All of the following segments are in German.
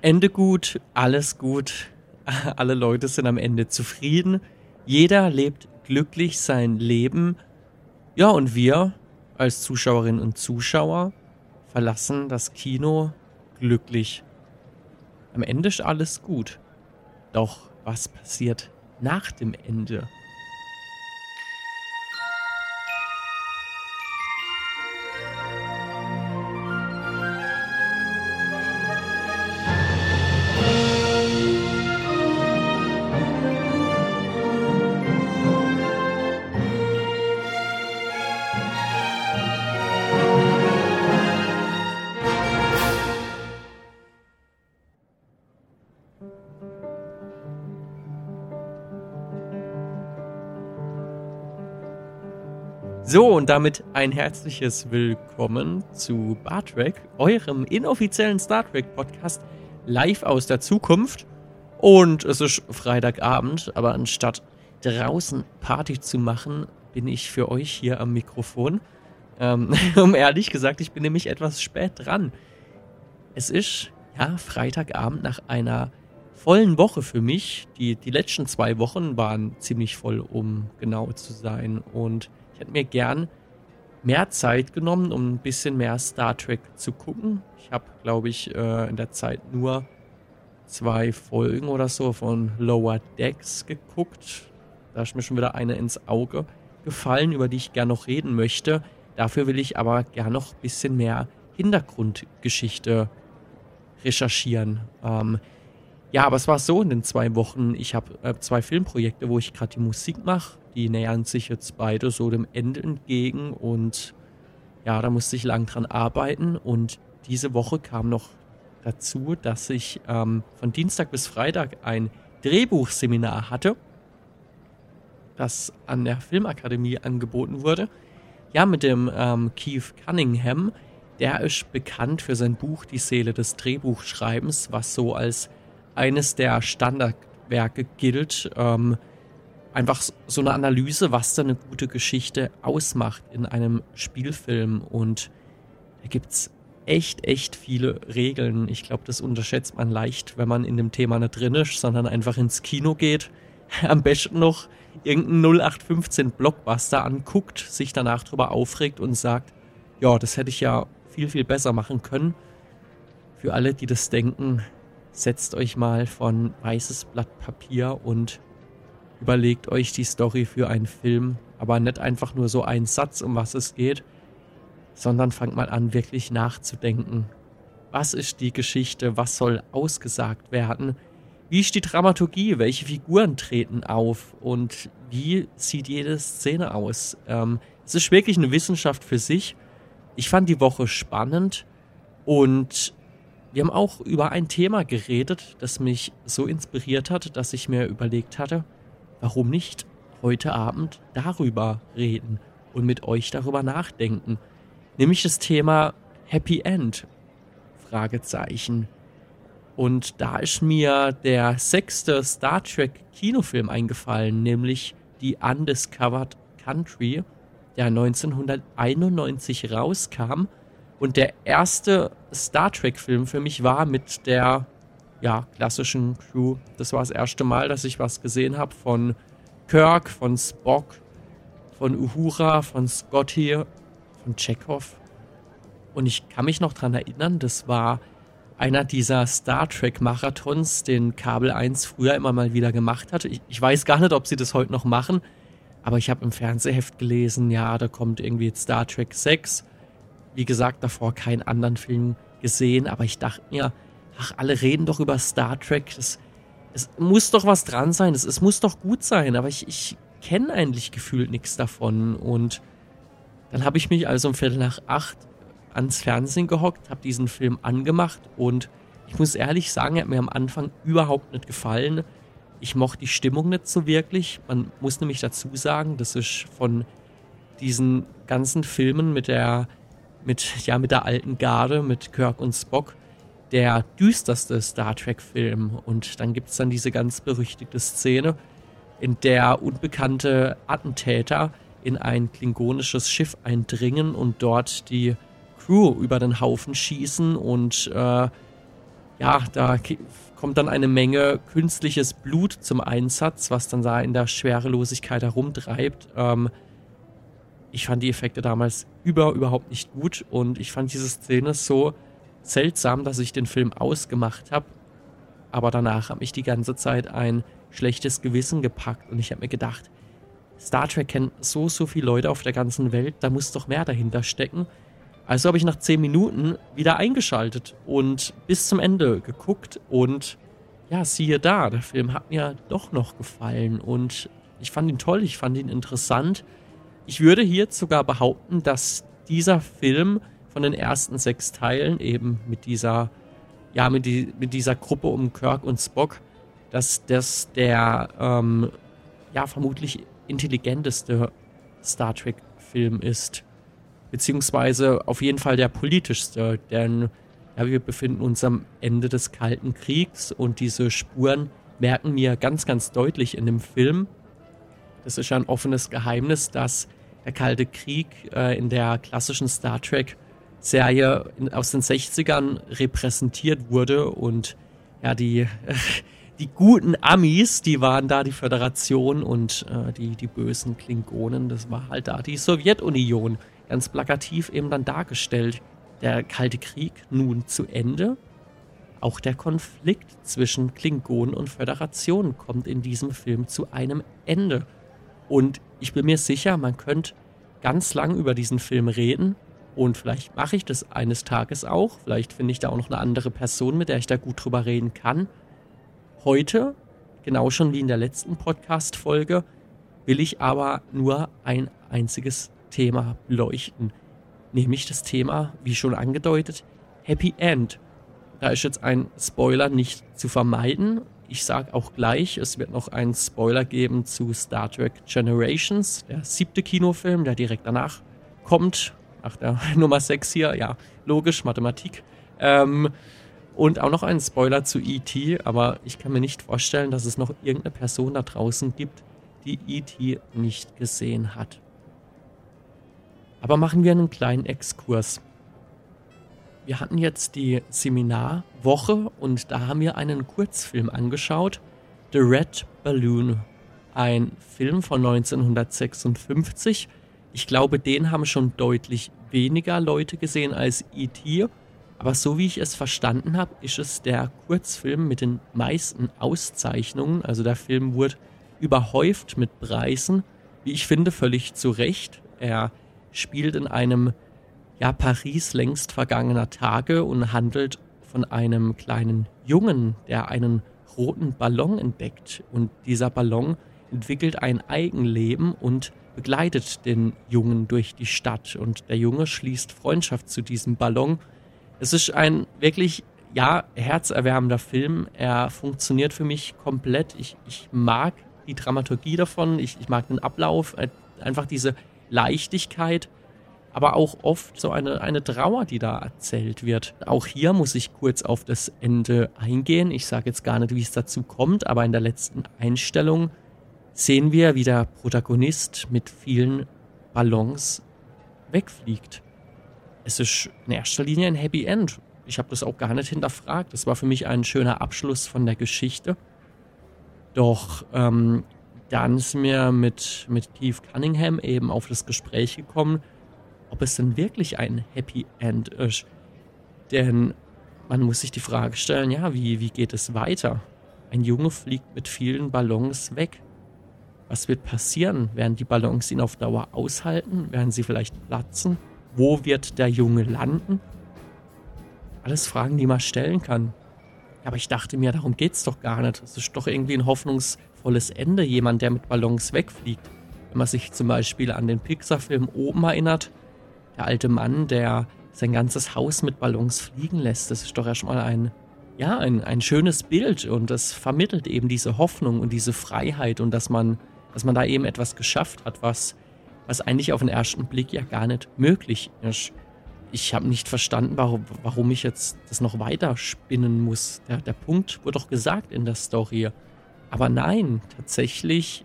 Ende gut, alles gut, alle Leute sind am Ende zufrieden, jeder lebt glücklich sein Leben. Ja, und wir als Zuschauerinnen und Zuschauer verlassen das Kino glücklich. Am Ende ist alles gut. Doch was passiert nach dem Ende? So, und damit ein herzliches Willkommen zu Bar Trek, eurem inoffiziellen Star Trek Podcast live aus der Zukunft. Und es ist Freitagabend, aber anstatt draußen Party zu machen, bin ich für euch hier am Mikrofon. Ähm, um ehrlich gesagt, ich bin nämlich etwas spät dran. Es ist, ja, Freitagabend nach einer vollen Woche für mich. Die, die letzten zwei Wochen waren ziemlich voll, um genau zu sein. Und ich hätte mir gern mehr Zeit genommen, um ein bisschen mehr Star Trek zu gucken. Ich habe, glaube ich, äh, in der Zeit nur zwei Folgen oder so von Lower Decks geguckt. Da ist mir schon wieder eine ins Auge gefallen, über die ich gern noch reden möchte. Dafür will ich aber gern noch ein bisschen mehr Hintergrundgeschichte recherchieren. Ähm, ja, aber es war so in den zwei Wochen. Ich habe äh, zwei Filmprojekte, wo ich gerade die Musik mache die nähern sich jetzt beide so dem Ende entgegen und ja, da musste ich lang dran arbeiten und diese Woche kam noch dazu, dass ich ähm, von Dienstag bis Freitag ein Drehbuchseminar hatte, das an der Filmakademie angeboten wurde. Ja, mit dem ähm, Keith Cunningham. Der ist bekannt für sein Buch Die Seele des Drehbuchschreibens, was so als eines der Standardwerke gilt. Ähm, einfach so eine Analyse, was da eine gute Geschichte ausmacht in einem Spielfilm. Und da gibt es echt, echt viele Regeln. Ich glaube, das unterschätzt man leicht, wenn man in dem Thema nicht drin ist, sondern einfach ins Kino geht. Am besten noch irgendeinen 0815 Blockbuster anguckt, sich danach drüber aufregt und sagt, ja, das hätte ich ja viel, viel besser machen können. Für alle, die das denken, setzt euch mal von weißes Blatt Papier und Überlegt euch die Story für einen Film, aber nicht einfach nur so ein Satz, um was es geht, sondern fangt mal an, wirklich nachzudenken. Was ist die Geschichte? Was soll ausgesagt werden? Wie ist die Dramaturgie? Welche Figuren treten auf? Und wie sieht jede Szene aus? Ähm, es ist wirklich eine Wissenschaft für sich. Ich fand die Woche spannend und wir haben auch über ein Thema geredet, das mich so inspiriert hat, dass ich mir überlegt hatte, warum nicht heute Abend darüber reden und mit euch darüber nachdenken? Nämlich das Thema Happy End. Fragezeichen. Und da ist mir der sechste Star Trek Kinofilm eingefallen, nämlich die Undiscovered Country, der 1991 rauskam. Und der erste Star Trek Film für mich war mit der ja, klassischen Crew. Das war das erste Mal, dass ich was gesehen habe von Kirk, von Spock, von Uhura, von Scotty, von Chekhov. Und ich kann mich noch daran erinnern, das war einer dieser Star Trek Marathons, den Kabel 1 früher immer mal wieder gemacht hatte. Ich, ich weiß gar nicht, ob sie das heute noch machen, aber ich habe im Fernsehheft gelesen, ja, da kommt irgendwie jetzt Star Trek 6. Wie gesagt, davor keinen anderen Film gesehen, aber ich dachte mir, ach, alle reden doch über Star Trek. Das, es muss doch was dran sein. Es, es muss doch gut sein. Aber ich, ich kenne eigentlich gefühlt nichts davon. Und dann habe ich mich also um Viertel nach acht ans Fernsehen gehockt, habe diesen Film angemacht und ich muss ehrlich sagen, er hat mir am Anfang überhaupt nicht gefallen. Ich mochte die Stimmung nicht so wirklich. Man muss nämlich dazu sagen, das ist von diesen ganzen Filmen mit der, mit, ja, mit der alten Garde, mit Kirk und Spock, der düsterste Star Trek-Film. Und dann gibt es dann diese ganz berüchtigte Szene, in der unbekannte Attentäter in ein klingonisches Schiff eindringen und dort die Crew über den Haufen schießen und äh, ja, da kommt dann eine Menge künstliches Blut zum Einsatz, was dann da in der Schwerelosigkeit herumtreibt. Ähm, ich fand die Effekte damals über überhaupt nicht gut und ich fand diese Szene so seltsam, dass ich den Film ausgemacht habe. Aber danach hat mich die ganze Zeit ein schlechtes Gewissen gepackt und ich habe mir gedacht, Star Trek kennt so, so viele Leute auf der ganzen Welt, da muss doch mehr dahinter stecken. Also habe ich nach 10 Minuten wieder eingeschaltet und bis zum Ende geguckt und ja, siehe da, der Film hat mir doch noch gefallen und ich fand ihn toll, ich fand ihn interessant. Ich würde hier sogar behaupten, dass dieser Film von den ersten sechs Teilen eben mit dieser, ja, mit, die, mit dieser Gruppe um Kirk und Spock, dass das der, ähm, ja, vermutlich intelligenteste Star Trek-Film ist beziehungsweise auf jeden Fall der politischste, denn ja, wir befinden uns am Ende des Kalten Kriegs und diese Spuren merken mir ganz, ganz deutlich in dem Film. Das ist ja ein offenes Geheimnis, dass der Kalte Krieg äh, in der klassischen Star Trek Serie aus den 60ern repräsentiert wurde und ja, die, die guten Amis, die waren da die Föderation und äh, die, die bösen Klingonen, das war halt da die Sowjetunion ganz plakativ eben dann dargestellt. Der Kalte Krieg nun zu Ende. Auch der Konflikt zwischen Klingonen und Föderation kommt in diesem Film zu einem Ende. Und ich bin mir sicher, man könnte ganz lang über diesen Film reden. Und vielleicht mache ich das eines Tages auch. Vielleicht finde ich da auch noch eine andere Person, mit der ich da gut drüber reden kann. Heute, genau schon wie in der letzten Podcast-Folge, will ich aber nur ein einziges Thema beleuchten. Nämlich das Thema, wie schon angedeutet, Happy End. Da ist jetzt ein Spoiler nicht zu vermeiden. Ich sage auch gleich, es wird noch einen Spoiler geben zu Star Trek Generations, der siebte Kinofilm, der direkt danach kommt. Nach der Nummer 6 hier, ja, logisch, Mathematik. Ähm, und auch noch einen Spoiler zu E.T., aber ich kann mir nicht vorstellen, dass es noch irgendeine Person da draußen gibt, die E.T. nicht gesehen hat. Aber machen wir einen kleinen Exkurs. Wir hatten jetzt die Seminarwoche und da haben wir einen Kurzfilm angeschaut. The Red Balloon. Ein Film von 1956. Ich glaube, den haben schon deutlich weniger Leute gesehen als E.T. Aber so wie ich es verstanden habe, ist es der Kurzfilm mit den meisten Auszeichnungen. Also der Film wurde überhäuft mit Preisen. Wie ich finde, völlig zu Recht. Er spielt in einem ja, Paris längst vergangener Tage und handelt von einem kleinen Jungen, der einen roten Ballon entdeckt. Und dieser Ballon entwickelt ein Eigenleben und begleitet den Jungen durch die Stadt. Und der Junge schließt Freundschaft zu diesem Ballon. Es ist ein wirklich, ja, herzerwärmender Film. Er funktioniert für mich komplett. Ich, ich mag die Dramaturgie davon. Ich, ich mag den Ablauf. Einfach diese Leichtigkeit, aber auch oft so eine, eine Trauer, die da erzählt wird. Auch hier muss ich kurz auf das Ende eingehen. Ich sage jetzt gar nicht, wie es dazu kommt, aber in der letzten Einstellung sehen wir, wie der Protagonist mit vielen Ballons wegfliegt. Es ist in erster Linie ein Happy End. Ich habe das auch gar nicht hinterfragt. Das war für mich ein schöner Abschluss von der Geschichte. Doch ähm, dann sind wir mit, mit Keith Cunningham eben auf das Gespräch gekommen, ob es denn wirklich ein Happy End ist. Denn man muss sich die Frage stellen, ja, wie, wie geht es weiter? Ein Junge fliegt mit vielen Ballons weg. Was wird passieren? Werden die Ballons ihn auf Dauer aushalten? Werden sie vielleicht platzen? Wo wird der Junge landen? Alles Fragen, die man stellen kann. Aber ich dachte mir, darum geht es doch gar nicht. Es ist doch irgendwie ein hoffnungs volles Ende, jemand, der mit Ballons wegfliegt. Wenn man sich zum Beispiel an den Pixar-Film oben erinnert, der alte Mann, der sein ganzes Haus mit Ballons fliegen lässt, das ist doch erstmal ein, ja, ein, ein schönes Bild und das vermittelt eben diese Hoffnung und diese Freiheit und dass man, dass man da eben etwas geschafft hat, was, was eigentlich auf den ersten Blick ja gar nicht möglich ist. Ich habe nicht verstanden, warum, warum ich jetzt das noch weiter spinnen muss. Der, der Punkt wurde doch gesagt in der Story. Aber nein, tatsächlich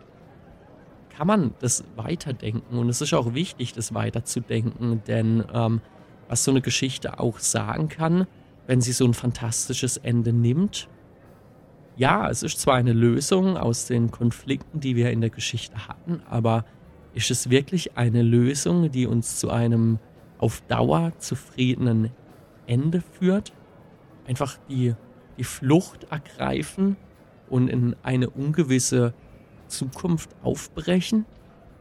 kann man das weiterdenken und es ist auch wichtig, das weiterzudenken, denn ähm, was so eine Geschichte auch sagen kann, wenn sie so ein fantastisches Ende nimmt. Ja, es ist zwar eine Lösung aus den Konflikten, die wir in der Geschichte hatten, aber ist es wirklich eine Lösung, die uns zu einem auf Dauer zufriedenen Ende führt? Einfach die, die Flucht ergreifen und in eine ungewisse Zukunft aufbrechen?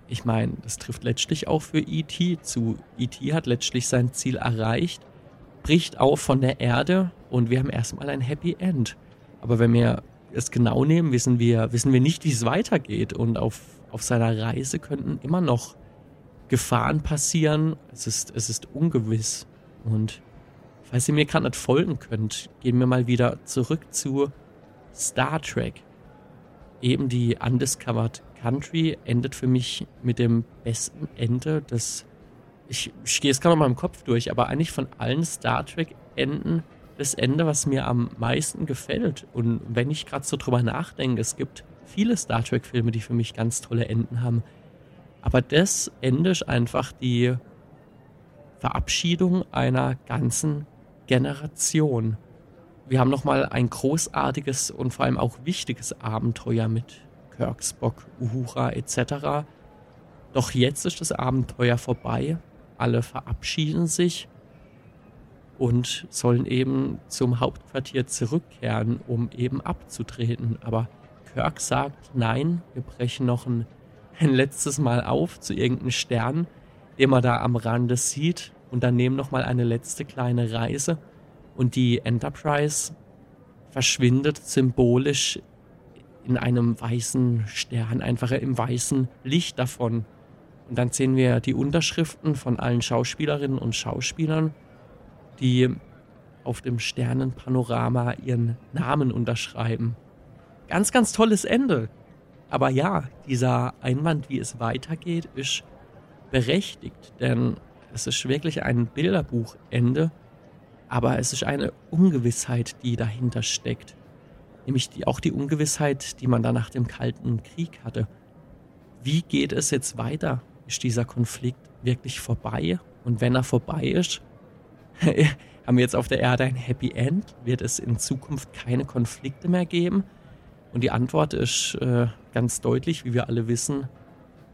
Ich meine, das trifft letztlich auch für E.T. zu. E.T. hat letztlich sein Ziel erreicht, bricht auf von der Erde und wir haben erstmal ein Happy End. Aber wenn wir es genau nehmen, wissen wir, wissen wir nicht, wie es weitergeht. Und auf, auf seiner Reise könnten immer noch Gefahren passieren. Es ist, es ist ungewiss. Und falls ihr mir gerade nicht folgen könnt, gehen wir mal wieder zurück zu Star Trek. Eben die Undiscovered Country endet für mich mit dem besten Ende des. Ich, ich gehe es gerade mal im Kopf durch, aber eigentlich von allen Star Trek-Enden das Ende, was mir am meisten gefällt. Und wenn ich gerade so drüber nachdenke, es gibt viele Star Trek-Filme, die für mich ganz tolle Enden haben. Aber das Ende ist einfach die Verabschiedung einer ganzen Generation. Wir haben nochmal ein großartiges und vor allem auch wichtiges Abenteuer mit Kirk, Spock, Uhura etc. Doch jetzt ist das Abenteuer vorbei. Alle verabschieden sich und sollen eben zum Hauptquartier zurückkehren, um eben abzutreten. Aber Kirk sagt, nein, wir brechen noch ein, ein letztes Mal auf zu irgendeinem Stern, den man da am Rande sieht und dann nehmen noch mal eine letzte kleine Reise und die Enterprise verschwindet symbolisch in einem weißen Stern, einfach im weißen Licht davon. Und dann sehen wir die Unterschriften von allen Schauspielerinnen und Schauspielern die auf dem Sternenpanorama ihren Namen unterschreiben. Ganz, ganz tolles Ende. Aber ja, dieser Einwand, wie es weitergeht, ist berechtigt, denn es ist wirklich ein Bilderbuchende, aber es ist eine Ungewissheit, die dahinter steckt. Nämlich die, auch die Ungewissheit, die man da nach dem Kalten Krieg hatte. Wie geht es jetzt weiter? Ist dieser Konflikt wirklich vorbei? Und wenn er vorbei ist, haben wir jetzt auf der Erde ein Happy End? Wird es in Zukunft keine Konflikte mehr geben? Und die Antwort ist äh, ganz deutlich, wie wir alle wissen,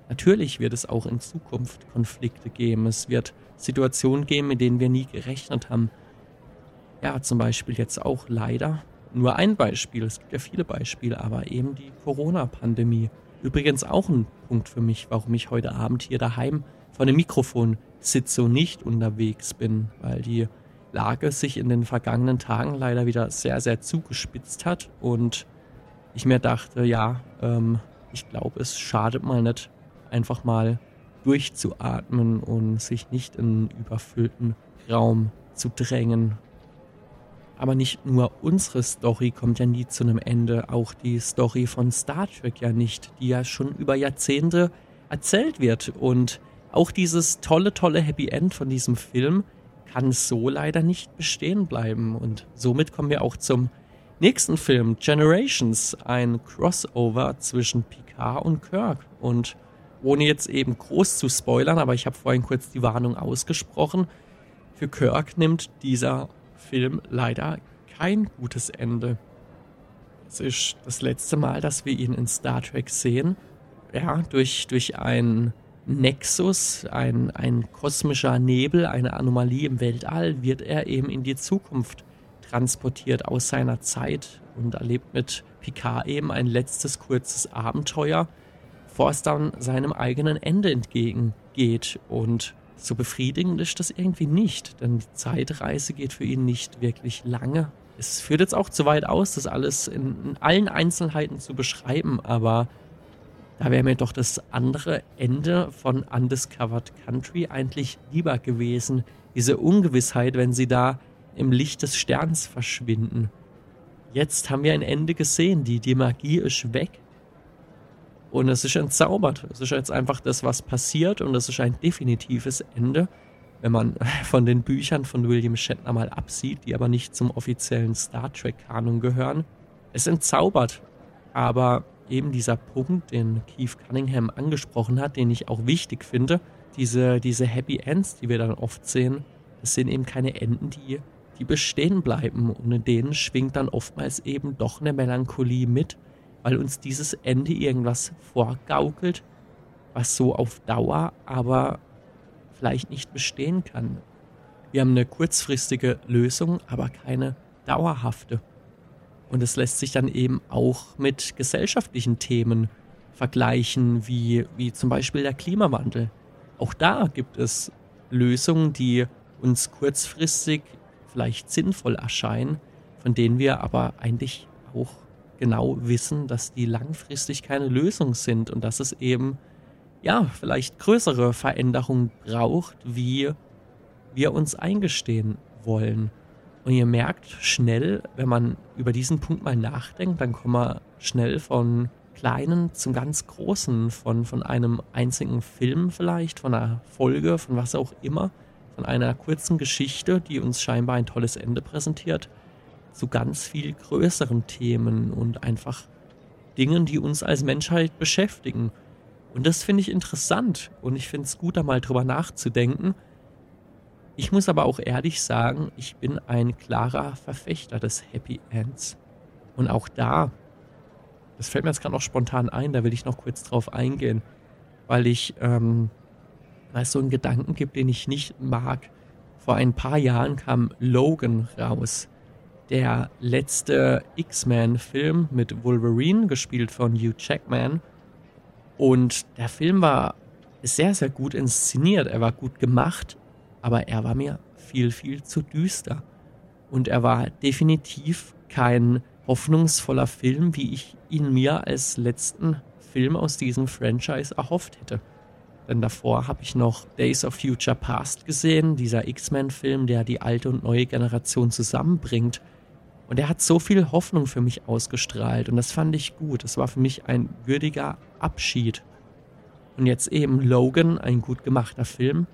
natürlich wird es auch in Zukunft Konflikte geben. Es wird Situationen geben, mit denen wir nie gerechnet haben. Ja, zum Beispiel jetzt auch leider nur ein Beispiel. Es gibt ja viele Beispiele, aber eben die Corona-Pandemie. Übrigens auch ein Punkt für mich, warum ich heute Abend hier daheim vor dem Mikrofon sitze und nicht unterwegs bin, weil die Lage sich in den vergangenen Tagen leider wieder sehr, sehr zugespitzt hat. Und ich mir dachte, ja, ähm, ich glaube, es schadet mal nicht, einfach mal durchzuatmen und sich nicht in einen überfüllten Raum zu drängen. Aber nicht nur unsere Story kommt ja nie zu einem Ende, auch die Story von Star Trek ja nicht, die ja schon über Jahrzehnte erzählt wird. Und auch dieses tolle, tolle Happy End von diesem Film kann so leider nicht bestehen bleiben. Und somit kommen wir auch zum nächsten Film, Generations, ein Crossover zwischen Picard und Kirk. Und ohne jetzt eben groß zu spoilern, aber ich habe vorhin kurz die Warnung ausgesprochen, für Kirk nimmt dieser Film leider kein gutes Ende. Es ist das letzte Mal, dass wir ihn in Star Trek sehen. Ja, durch, durch ein Nexus, ein, ein kosmischer Nebel, eine Anomalie im Weltall, wird er eben in die Zukunft transportiert aus seiner Zeit und erlebt mit Picard eben ein letztes kurzes Abenteuer, bevor es dann seinem eigenen Ende entgegengeht. Und so befriedigend ist das irgendwie nicht, denn die Zeitreise geht für ihn nicht wirklich lange. Es führt jetzt auch zu weit aus, das alles in, in allen Einzelheiten zu beschreiben, aber da wäre mir doch das andere Ende von Undiscovered Country eigentlich lieber gewesen. Diese Ungewissheit, wenn sie da im Licht des Sterns verschwinden. Jetzt haben wir ein Ende gesehen, die, die Magie ist weg. Und es ist entzaubert. Es ist jetzt einfach das, was passiert und es ist ein definitives Ende, wenn man von den Büchern von William Shatner mal absieht, die aber nicht zum offiziellen Star Trek-Kanon gehören. Es entzaubert, aber eben dieser Punkt, den Keith Cunningham angesprochen hat, den ich auch wichtig finde, diese, diese Happy Ends, die wir dann oft sehen, das sind eben keine Enden, die, die bestehen bleiben und in denen schwingt dann oftmals eben doch eine Melancholie mit, weil uns dieses Ende irgendwas vorgaukelt, was so auf Dauer aber vielleicht nicht bestehen kann. Wir haben eine kurzfristige Lösung, aber keine dauerhafte. Und es lässt sich dann eben auch mit gesellschaftlichen Themen vergleichen, wie, wie zum Beispiel der Klimawandel. Auch da gibt es Lösungen, die uns kurzfristig vielleicht sinnvoll erscheinen, von denen wir aber eigentlich auch genau wissen, dass die langfristig keine Lösung sind und dass es eben ja vielleicht größere Veränderungen braucht, wie wir uns eingestehen wollen. Und ihr merkt schnell, wenn man über diesen Punkt mal nachdenkt, dann kommen wir schnell von kleinen zum ganz großen, von, von einem einzigen Film vielleicht, von einer Folge, von was auch immer, von einer kurzen Geschichte, die uns scheinbar ein tolles Ende präsentiert, zu ganz viel größeren Themen und einfach Dingen, die uns als Menschheit beschäftigen. Und das finde ich interessant und ich finde es gut, da mal drüber nachzudenken. Ich muss aber auch ehrlich sagen, ich bin ein klarer Verfechter des Happy Ends. Und auch da, das fällt mir jetzt gerade noch spontan ein, da will ich noch kurz drauf eingehen, weil ich, ähm, weil es so einen Gedanken gibt, den ich nicht mag. Vor ein paar Jahren kam Logan raus der letzte X-Men-Film mit Wolverine, gespielt von Hugh Jackman. Und der Film war sehr, sehr gut inszeniert. Er war gut gemacht, aber er war mir viel, viel zu düster. Und er war definitiv kein hoffnungsvoller Film, wie ich ihn mir als letzten Film aus diesem Franchise erhofft hätte. Denn davor habe ich noch Days of Future Past gesehen, dieser X-Men-Film, der die alte und neue Generation zusammenbringt und er hat so viel Hoffnung für mich ausgestrahlt und das fand ich gut. Das war für mich ein würdiger Abschied. Und jetzt eben Logan, ein gut gemachter Film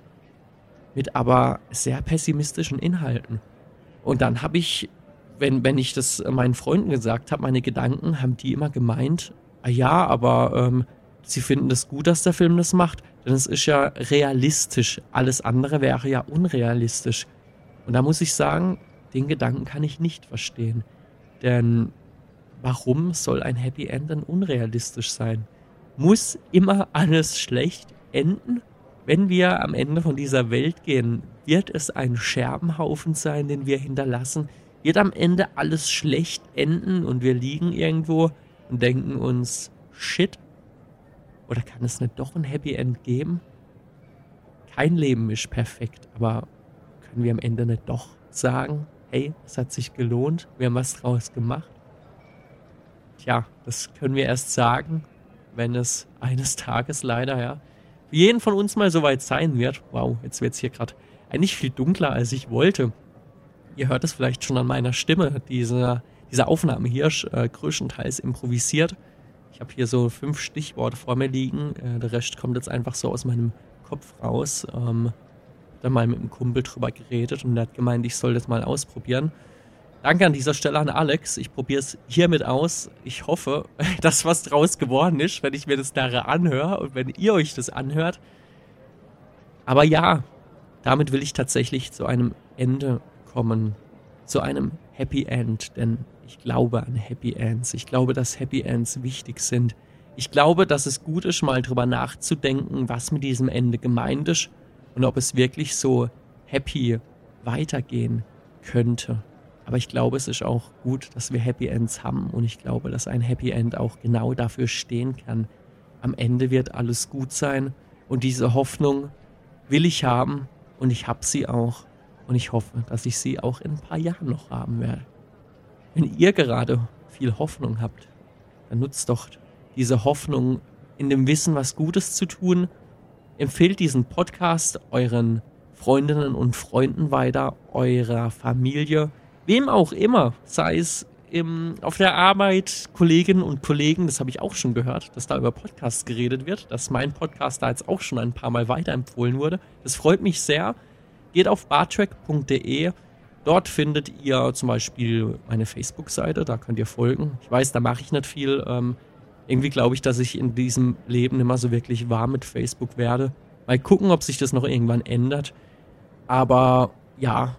mit aber sehr pessimistischen Inhalten. Und dann habe ich, wenn, wenn ich das meinen Freunden gesagt habe, meine Gedanken, haben die immer gemeint, ah ja, aber ähm, sie finden es das gut, dass der Film das macht, denn es ist ja realistisch. Alles andere wäre ja unrealistisch. Und da muss ich sagen, den Gedanken kann ich nicht verstehen. Denn warum soll ein Happy End dann unrealistisch sein? Muss immer alles schlecht enden? Wenn wir am Ende von dieser Welt gehen, wird es ein Scherbenhaufen sein, den wir hinterlassen? Wird am Ende alles schlecht enden und wir liegen irgendwo und denken uns, shit? Oder kann es nicht doch ein Happy End geben? Kein Leben ist perfekt, aber können wir am Ende nicht doch sagen, hey, es hat sich gelohnt, wir haben was draus gemacht. Tja, das können wir erst sagen, wenn es eines Tages leider, ja, jeden von uns mal soweit sein wird. Wow, jetzt wird es hier gerade eigentlich viel dunkler, als ich wollte. Ihr hört es vielleicht schon an meiner Stimme, diese, diese Aufnahme hier äh, größtenteils improvisiert. Ich habe hier so fünf Stichworte vor mir liegen. Äh, der Rest kommt jetzt einfach so aus meinem Kopf raus. Ähm, da mal mit einem Kumpel drüber geredet und der hat gemeint, ich soll das mal ausprobieren. Danke an dieser Stelle an Alex. Ich probiere es hiermit aus. Ich hoffe, dass was draus geworden ist, wenn ich mir das nachher anhöre und wenn ihr euch das anhört. Aber ja, damit will ich tatsächlich zu einem Ende kommen. Zu einem Happy End. Denn ich glaube an Happy Ends. Ich glaube, dass Happy Ends wichtig sind. Ich glaube, dass es gut ist, mal drüber nachzudenken, was mit diesem Ende gemeint ist und ob es wirklich so happy weitergehen könnte. Aber ich glaube, es ist auch gut, dass wir Happy Ends haben. Und ich glaube, dass ein Happy End auch genau dafür stehen kann. Am Ende wird alles gut sein. Und diese Hoffnung will ich haben. Und ich habe sie auch. Und ich hoffe, dass ich sie auch in ein paar Jahren noch haben werde. Wenn ihr gerade viel Hoffnung habt, dann nutzt doch diese Hoffnung in dem Wissen, was Gutes zu tun. Empfehlt diesen Podcast euren Freundinnen und Freunden weiter, eurer Familie, wem auch immer, sei es im, auf der Arbeit, Kolleginnen und Kollegen, das habe ich auch schon gehört, dass da über Podcasts geredet wird, dass mein Podcast da jetzt auch schon ein paar Mal weiterempfohlen wurde. Das freut mich sehr. Geht auf bartrack.de. Dort findet ihr zum Beispiel meine Facebook-Seite, da könnt ihr folgen. Ich weiß, da mache ich nicht viel. Ähm, irgendwie glaube ich, dass ich in diesem Leben immer so wirklich warm mit Facebook werde. Mal gucken, ob sich das noch irgendwann ändert. Aber ja,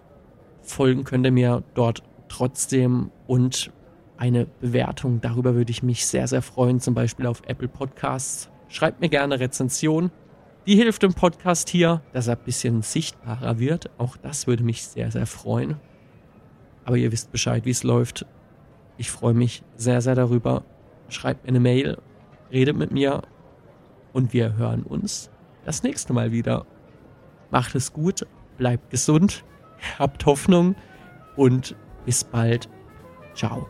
folgen könnt ihr mir dort trotzdem und eine Bewertung. Darüber würde ich mich sehr, sehr freuen, zum Beispiel auf Apple Podcasts. Schreibt mir gerne Rezension. Die hilft dem Podcast hier, dass er ein bisschen sichtbarer wird. Auch das würde mich sehr, sehr freuen. Aber ihr wisst Bescheid, wie es läuft. Ich freue mich sehr, sehr darüber. Schreibt mir eine Mail, redet mit mir und wir hören uns das nächste Mal wieder. Macht es gut, bleibt gesund, habt Hoffnung und bis bald. Ciao.